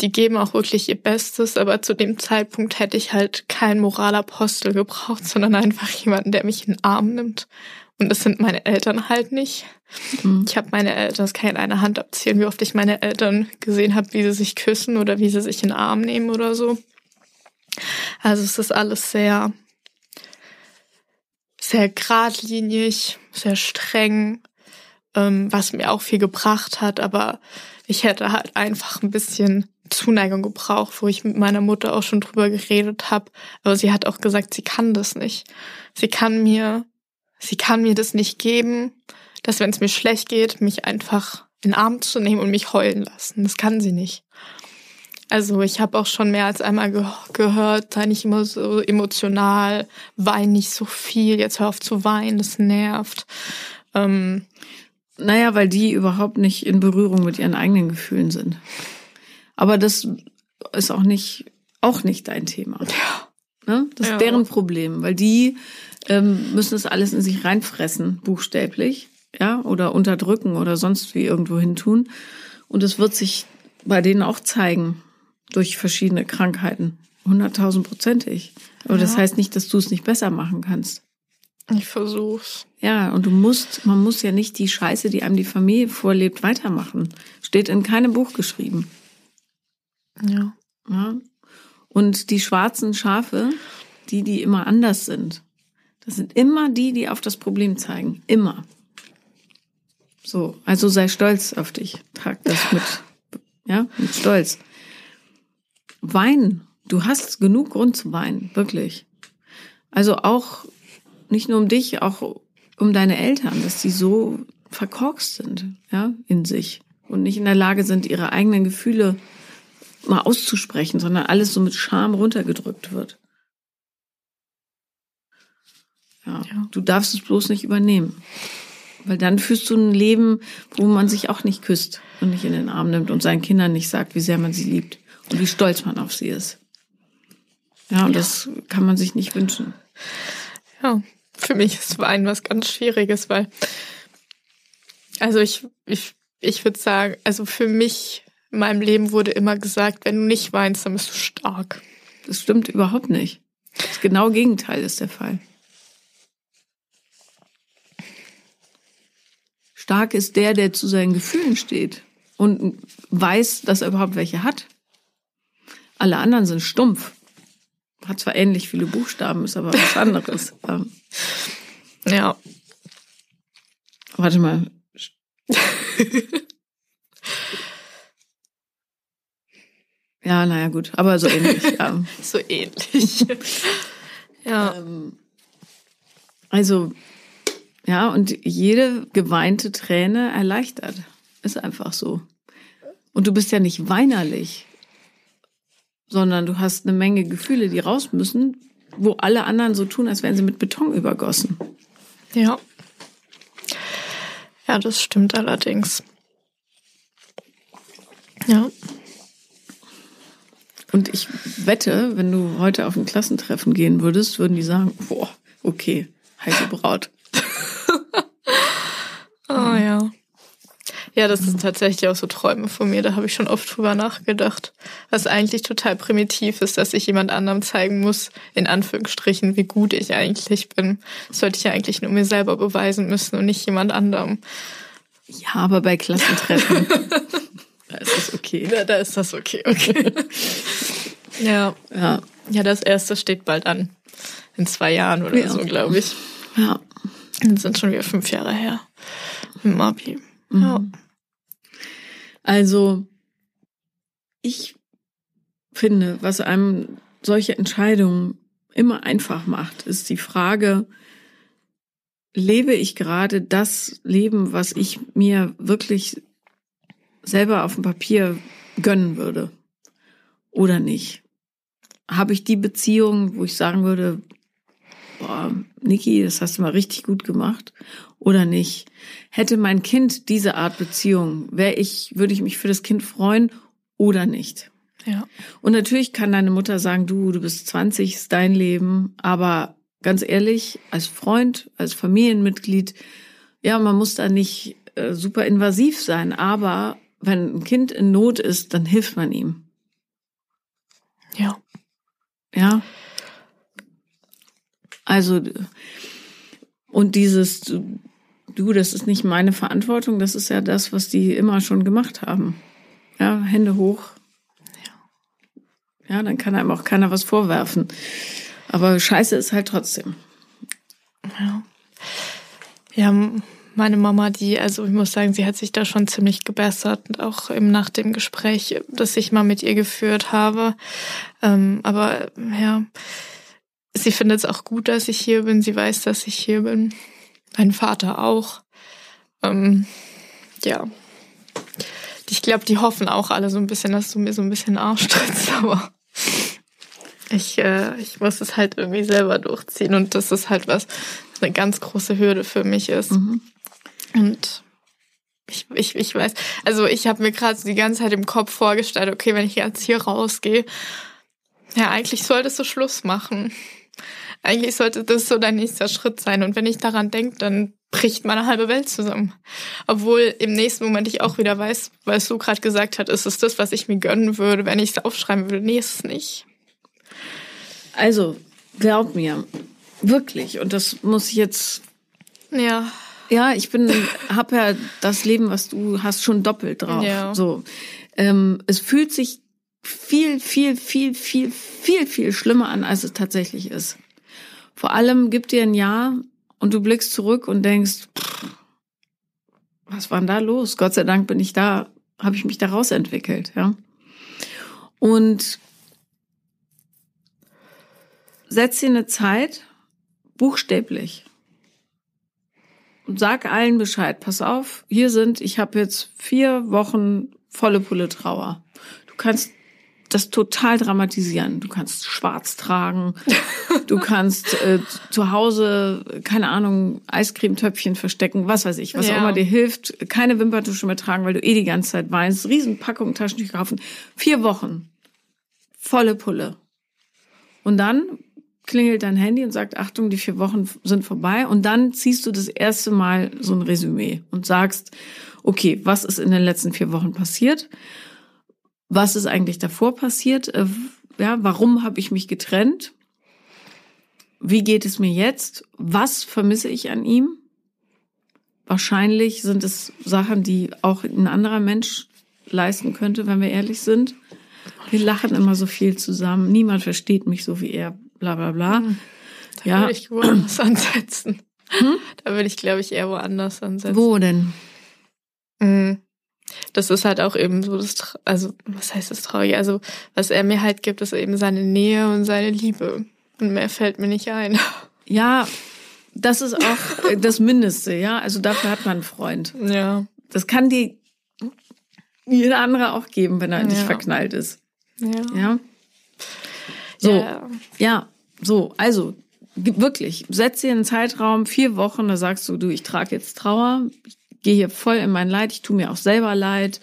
die geben auch wirklich ihr Bestes, aber zu dem Zeitpunkt hätte ich halt keinen Moralapostel gebraucht, (laughs) sondern einfach jemanden, der mich in den Arm nimmt und das sind meine Eltern halt nicht. Mhm. Ich habe meine Eltern, das kann ich in einer Hand abzählen, wie oft ich meine Eltern gesehen habe, wie sie sich küssen oder wie sie sich in den Arm nehmen oder so. Also es ist alles sehr, sehr geradlinig, sehr streng, ähm, was mir auch viel gebracht hat, aber ich hätte halt einfach ein bisschen Zuneigung gebraucht, wo ich mit meiner Mutter auch schon drüber geredet habe. Aber sie hat auch gesagt, sie kann das nicht. Sie kann mir sie kann mir das nicht geben, dass wenn es mir schlecht geht, mich einfach in den Arm zu nehmen und mich heulen lassen. Das kann sie nicht. Also ich habe auch schon mehr als einmal ge gehört, sei nicht immer so emotional, wein nicht so viel, jetzt hör auf zu weinen, das nervt. Ähm, naja, weil die überhaupt nicht in Berührung mit ihren eigenen Gefühlen sind. Aber das ist auch nicht, auch nicht dein Thema. Ja. Ne? Das ist ja. deren Problem, weil die ähm, müssen es alles in sich reinfressen, buchstäblich, ja, oder unterdrücken oder sonst wie irgendwo hin tun. Und es wird sich bei denen auch zeigen durch verschiedene Krankheiten. Hunderttausendprozentig. Aber ja. das heißt nicht, dass du es nicht besser machen kannst. Ich versuch's. Ja, und du musst, man muss ja nicht die Scheiße, die einem die Familie vorlebt, weitermachen. Steht in keinem Buch geschrieben. Ja. ja. Und die schwarzen Schafe, die, die immer anders sind, das sind immer die, die auf das Problem zeigen. Immer. So, also sei stolz auf dich. Trag das mit, ja, mit Stolz. Weinen. Du hast genug Grund zu weinen, wirklich. Also auch nicht nur um dich, auch um deine Eltern, dass die so verkorkst sind, ja, in sich und nicht in der Lage sind, ihre eigenen Gefühle mal auszusprechen, sondern alles so mit Scham runtergedrückt wird. Ja, ja. Du darfst es bloß nicht übernehmen. Weil dann führst du ein Leben, wo man sich auch nicht küsst und nicht in den Arm nimmt und seinen Kindern nicht sagt, wie sehr man sie liebt und wie stolz man auf sie ist. Ja, und ja. das kann man sich nicht wünschen. Ja, für mich ist Wein was ganz Schwieriges, weil, also ich, ich, ich würde sagen, also für mich in meinem Leben wurde immer gesagt, wenn du nicht weinst, dann bist du stark. Das stimmt überhaupt nicht. Das genau Gegenteil ist der Fall. Stark ist der, der zu seinen Gefühlen steht und weiß, dass er überhaupt welche hat. Alle anderen sind stumpf. Hat zwar ähnlich viele Buchstaben, ist aber was anderes. (laughs) ja. Warte mal. (laughs) ja, naja, gut. Aber so ähnlich, (laughs) ja. so ähnlich. ja. Ähm, also, ja, und jede geweinte Träne erleichtert. Ist einfach so. Und du bist ja nicht weinerlich sondern du hast eine Menge Gefühle, die raus müssen, wo alle anderen so tun, als wären sie mit Beton übergossen. Ja. Ja, das stimmt allerdings. Ja. Und ich wette, wenn du heute auf ein Klassentreffen gehen würdest, würden die sagen, boah, okay, heiße Braut. (laughs) oh ja. Ja, das sind tatsächlich auch so Träume von mir. Da habe ich schon oft drüber nachgedacht. Was eigentlich total primitiv ist, dass ich jemand anderem zeigen muss, in Anführungsstrichen, wie gut ich eigentlich bin. Das sollte ich ja eigentlich nur mir selber beweisen müssen und nicht jemand anderem. Ja, aber bei Klassentreffen. (laughs) da ist das okay. Ja, da ist das okay, okay. (laughs) ja. ja. Ja, das erste steht bald an. In zwei Jahren oder ja. so, glaube ich. Ja. Dann sind schon wieder fünf Jahre her. Im Abi. Ja. Also ich finde, was einem solche Entscheidungen immer einfach macht, ist die Frage, lebe ich gerade das Leben, was ich mir wirklich selber auf dem Papier gönnen würde oder nicht? Habe ich die Beziehung, wo ich sagen würde, boah, Niki, das hast du mal richtig gut gemacht oder nicht? Hätte mein Kind diese Art Beziehung, wäre ich, würde ich mich für das Kind freuen oder nicht? Ja. Und natürlich kann deine Mutter sagen, du, du bist 20, ist dein Leben, aber ganz ehrlich, als Freund, als Familienmitglied, ja, man muss da nicht äh, super invasiv sein, aber wenn ein Kind in Not ist, dann hilft man ihm. Ja. Ja. Also, und dieses, du, das ist nicht meine Verantwortung, das ist ja das, was die immer schon gemacht haben. Ja, Hände hoch. Ja, dann kann einem auch keiner was vorwerfen. Aber Scheiße ist halt trotzdem. Ja. Ja, meine Mama, die, also ich muss sagen, sie hat sich da schon ziemlich gebessert, auch eben nach dem Gespräch, das ich mal mit ihr geführt habe. Ähm, aber ja, sie findet es auch gut, dass ich hier bin. Sie weiß, dass ich hier bin. Mein Vater auch. Ähm, ja. Ich glaube, die hoffen auch alle so ein bisschen, dass du mir so ein bisschen Arsch trittst, (laughs) aber ich, äh, ich muss es halt irgendwie selber durchziehen und das ist halt was, eine ganz große Hürde für mich ist. Mhm. Und ich, ich, ich weiß, also ich habe mir gerade so die ganze Zeit im Kopf vorgestellt, okay, wenn ich jetzt hier rausgehe, ja, eigentlich solltest du Schluss machen. Eigentlich sollte das so dein nächster Schritt sein. Und wenn ich daran denke, dann bricht meine halbe Welt zusammen. Obwohl im nächsten Moment ich auch wieder weiß, weil du gerade gesagt hast, ist es das, was ich mir gönnen würde, wenn ich es aufschreiben würde. Nee, ist es nicht. Also, glaub mir, wirklich, und das muss ich jetzt. Ja. Ja, ich bin, hab ja das Leben, was du hast, schon doppelt drauf. Ja. So. Ähm, es fühlt sich viel, viel, viel, viel, viel, viel schlimmer an, als es tatsächlich ist. Vor allem gibt dir ein Jahr und du blickst zurück und denkst, was war denn da los? Gott sei Dank bin ich da, habe ich mich da rausentwickelt, ja. Und setz dir eine Zeit, buchstäblich. Und sag allen Bescheid. Pass auf, hier sind, ich habe jetzt vier Wochen volle Pulle Trauer. Du kannst das total dramatisieren. Du kannst schwarz tragen, du kannst äh, zu Hause, keine Ahnung, Eiscremetöpfchen verstecken, was weiß ich, was ja. auch immer dir hilft. Keine Wimperntusche mehr tragen, weil du eh die ganze Zeit weinst. Riesenpackung Taschentücher kaufen. Vier Wochen. Volle Pulle. Und dann klingelt dein Handy und sagt, Achtung, die vier Wochen sind vorbei. Und dann ziehst du das erste Mal so ein Resümee und sagst, okay, was ist in den letzten vier Wochen passiert? Was ist eigentlich davor passiert? Äh, ja, warum habe ich mich getrennt? Wie geht es mir jetzt? Was vermisse ich an ihm? Wahrscheinlich sind es Sachen, die auch ein anderer Mensch leisten könnte, wenn wir ehrlich sind. Wir lachen immer so viel zusammen. Niemand versteht mich so wie er bla bla bla. Hm. Da ja. würde ich woanders ansetzen. Hm? Da würde ich, glaube ich, eher woanders ansetzen. Wo denn? Mhm. Das ist halt auch eben so das, also was heißt das Traurige? Also was er mir halt gibt, ist eben seine Nähe und seine Liebe. Und mehr fällt mir nicht ein. (laughs) Ja, das ist auch das Mindeste, ja. Also dafür hat man einen Freund. Ja. Das kann dir jeder andere auch geben, wenn er ja. nicht verknallt ist. Ja. Ja. So, ja. ja, so, also wirklich, setz dir einen Zeitraum, vier Wochen, da sagst du, du, ich trage jetzt Trauer, ich gehe hier voll in mein Leid, ich tue mir auch selber leid.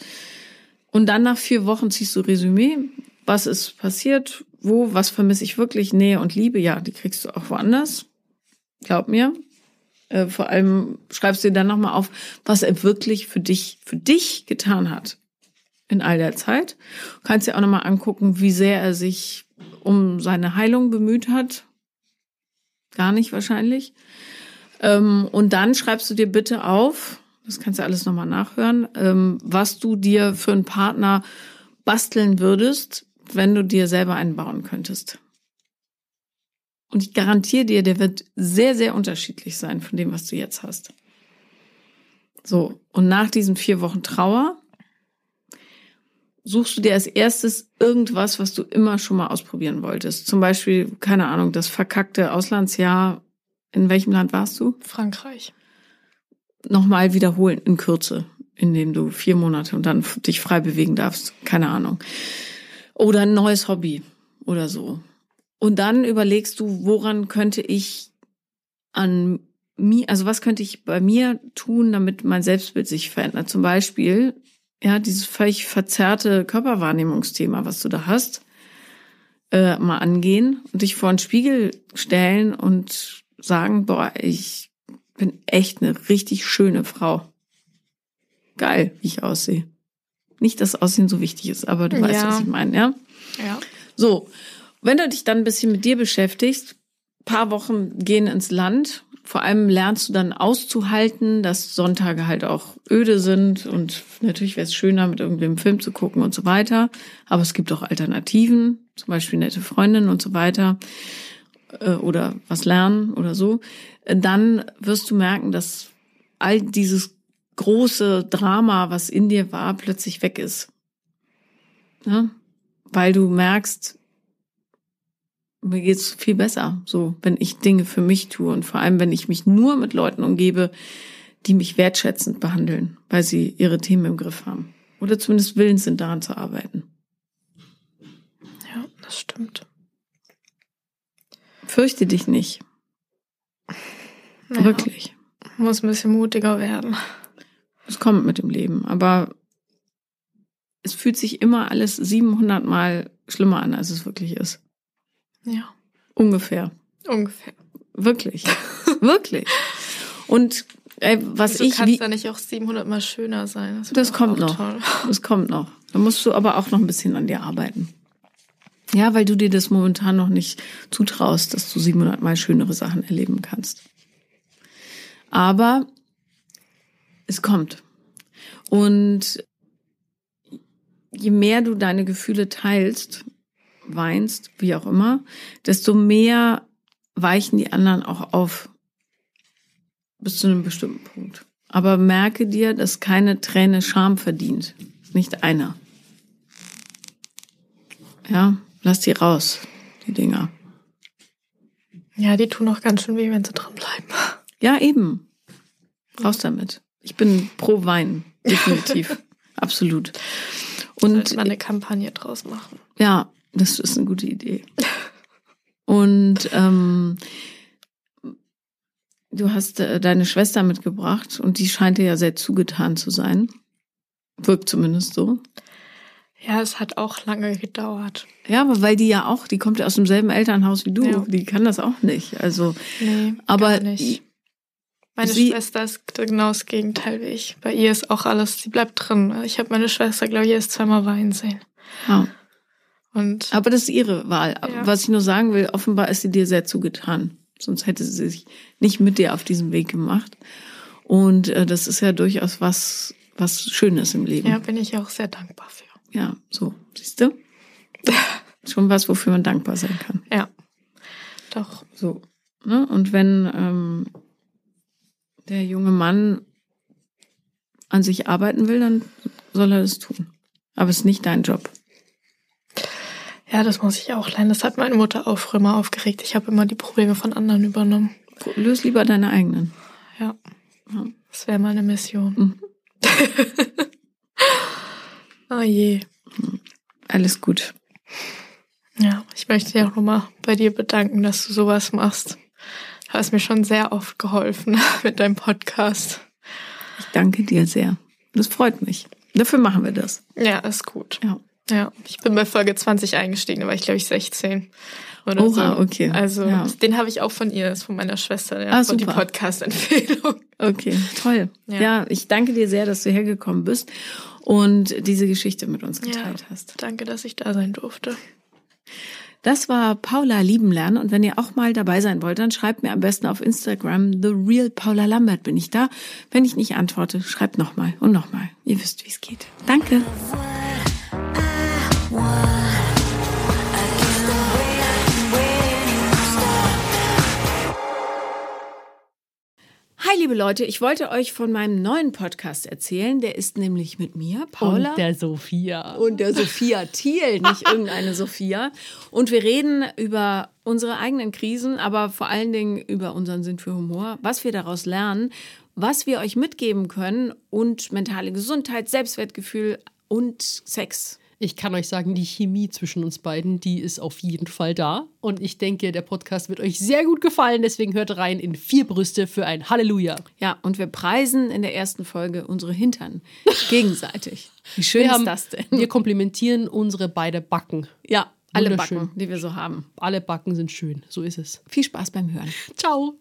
Und dann nach vier Wochen ziehst du Resümee, was ist passiert, wo, was vermisse ich wirklich, Nähe und Liebe, ja, die kriegst du auch woanders, glaub mir. Äh, vor allem schreibst du dir dann nochmal auf, was er wirklich für dich, für dich getan hat in all der Zeit. Du kannst dir auch nochmal angucken, wie sehr er sich um seine Heilung bemüht hat. Gar nicht wahrscheinlich. Ähm, und dann schreibst du dir bitte auf, das kannst du alles nochmal nachhören, ähm, was du dir für einen Partner basteln würdest, wenn du dir selber einen bauen könntest. Und ich garantiere dir, der wird sehr, sehr unterschiedlich sein von dem, was du jetzt hast. So, und nach diesen vier Wochen Trauer suchst du dir als erstes irgendwas, was du immer schon mal ausprobieren wolltest. Zum Beispiel, keine Ahnung, das verkackte Auslandsjahr. In welchem Land warst du? Frankreich. Nochmal wiederholen in Kürze, indem du vier Monate und dann dich frei bewegen darfst. Keine Ahnung. Oder ein neues Hobby oder so. Und dann überlegst du, woran könnte ich an mir, also was könnte ich bei mir tun, damit mein Selbstbild sich verändert? Zum Beispiel ja, dieses völlig verzerrte Körperwahrnehmungsthema, was du da hast, äh, mal angehen und dich vor einen Spiegel stellen und sagen, boah, ich bin echt eine richtig schöne Frau. Geil, wie ich aussehe. Nicht, dass Aussehen so wichtig ist, aber du ja. weißt, was ich meine, ja? Ja. So, wenn du dich dann ein bisschen mit dir beschäftigst, paar Wochen gehen ins Land vor allem lernst du dann auszuhalten, dass Sonntage halt auch öde sind und natürlich wäre es schöner, mit irgendeinem Film zu gucken und so weiter. Aber es gibt auch Alternativen, zum Beispiel nette Freundinnen und so weiter äh, oder was lernen oder so. Dann wirst du merken, dass all dieses große Drama, was in dir war, plötzlich weg ist. Ja? Weil du merkst, mir geht's viel besser, so, wenn ich Dinge für mich tue und vor allem, wenn ich mich nur mit Leuten umgebe, die mich wertschätzend behandeln, weil sie ihre Themen im Griff haben. Oder zumindest willens sind, daran zu arbeiten. Ja, das stimmt. Fürchte dich nicht. Ja, Wirklich. Muss ein bisschen mutiger werden. Es kommt mit dem Leben, aber es fühlt sich immer alles 700 Mal schlimmer an, als es wirklich ist. Ja. Ungefähr. Ungefähr. Wirklich. (laughs) Wirklich. Und Ey, was Wieso ich kann es da nicht auch 700 mal schöner sein? Das, das kommt noch. Toll. Das kommt noch. Da musst du aber auch noch ein bisschen an dir arbeiten. Ja, weil du dir das momentan noch nicht zutraust, dass du 700 mal schönere Sachen erleben kannst. Aber es kommt. Und je mehr du deine Gefühle teilst, weinst, wie auch immer, desto mehr weichen die anderen auch auf. Bis zu einem bestimmten Punkt. Aber merke dir, dass keine Träne Scham verdient. Nicht einer. Ja, lass die raus, die Dinger. Ja, die tun auch ganz schön weh, wenn sie drin bleiben. (laughs) Ja, eben. Raus damit. Ich bin pro Wein, definitiv. (laughs) Absolut. Und Sollte man eine Kampagne draus machen. Ja, das ist eine gute Idee. Und ähm, du hast äh, deine Schwester mitgebracht und die scheint dir ja sehr zugetan zu sein. Wirkt zumindest so. Ja, es hat auch lange gedauert. Ja, aber weil die ja auch, die kommt ja aus demselben Elternhaus wie du, ja. die kann das auch nicht. Also, nee, aber nicht. Meine sie, Schwester ist genau das Gegenteil wie ich. Bei ihr ist auch alles, sie bleibt drin. Ich habe meine Schwester, glaube ich, erst zweimal weinen sehen. Ja. Und aber das ist ihre Wahl. Ja. Was ich nur sagen will, offenbar ist sie dir sehr zugetan. Sonst hätte sie sich nicht mit dir auf diesen Weg gemacht. Und äh, das ist ja durchaus was, was Schönes im Leben. Ja, bin ich auch sehr dankbar für. Ja, so, siehst du? (laughs) Schon was, wofür man dankbar sein kann. Ja, doch. So. Ne? Und wenn ähm, der junge Mann an sich arbeiten will, dann soll er das tun. Aber es ist nicht dein Job. Ja, das muss ich auch lernen. Das hat meine Mutter auch früher mal aufgeregt. Ich habe immer die Probleme von anderen übernommen. Löse lieber deine eigenen. Ja. ja. Das wäre meine Mission. Mhm. (laughs) oh je. Alles gut. Ja, ich möchte dich auch nochmal bei dir bedanken, dass du sowas machst. Du hast mir schon sehr oft geholfen (laughs) mit deinem Podcast. Ich danke dir sehr. Das freut mich. Dafür machen wir das. Ja, ist gut. Ja. Ja, ich bin bei Folge 20 eingestiegen, da war ich glaube ich 16 oder Oha, so. okay. Also ja. den habe ich auch von ihr, ist von meiner Schwester, ja, ah, von die Podcast-Empfehlung. Okay, toll. Ja. ja. ich danke dir sehr, dass du hergekommen bist und diese Geschichte mit uns geteilt ja, hast. Danke, dass ich da sein durfte. Das war Paula lieben lernen und wenn ihr auch mal dabei sein wollt, dann schreibt mir am besten auf Instagram The Real Paula Lambert bin ich da. Wenn ich nicht antworte, schreibt nochmal und nochmal. Ihr wisst, wie es geht. Danke. Hi, liebe Leute, ich wollte euch von meinem neuen Podcast erzählen. Der ist nämlich mit mir, Paula. Und der Sophia. Und der Sophia Thiel, nicht irgendeine Sophia. Und wir reden über unsere eigenen Krisen, aber vor allen Dingen über unseren Sinn für Humor, was wir daraus lernen, was wir euch mitgeben können und mentale Gesundheit, Selbstwertgefühl und Sex. Ich kann euch sagen, die Chemie zwischen uns beiden, die ist auf jeden Fall da. Und ich denke, der Podcast wird euch sehr gut gefallen. Deswegen hört rein in vier Brüste für ein Halleluja. Ja, und wir preisen in der ersten Folge unsere Hintern (laughs) gegenseitig. Wie schön wir ist das denn? Wir komplimentieren unsere beide Backen. Ja, alle Backen, die wir so haben. Alle Backen sind schön. So ist es. Viel Spaß beim Hören. Ciao.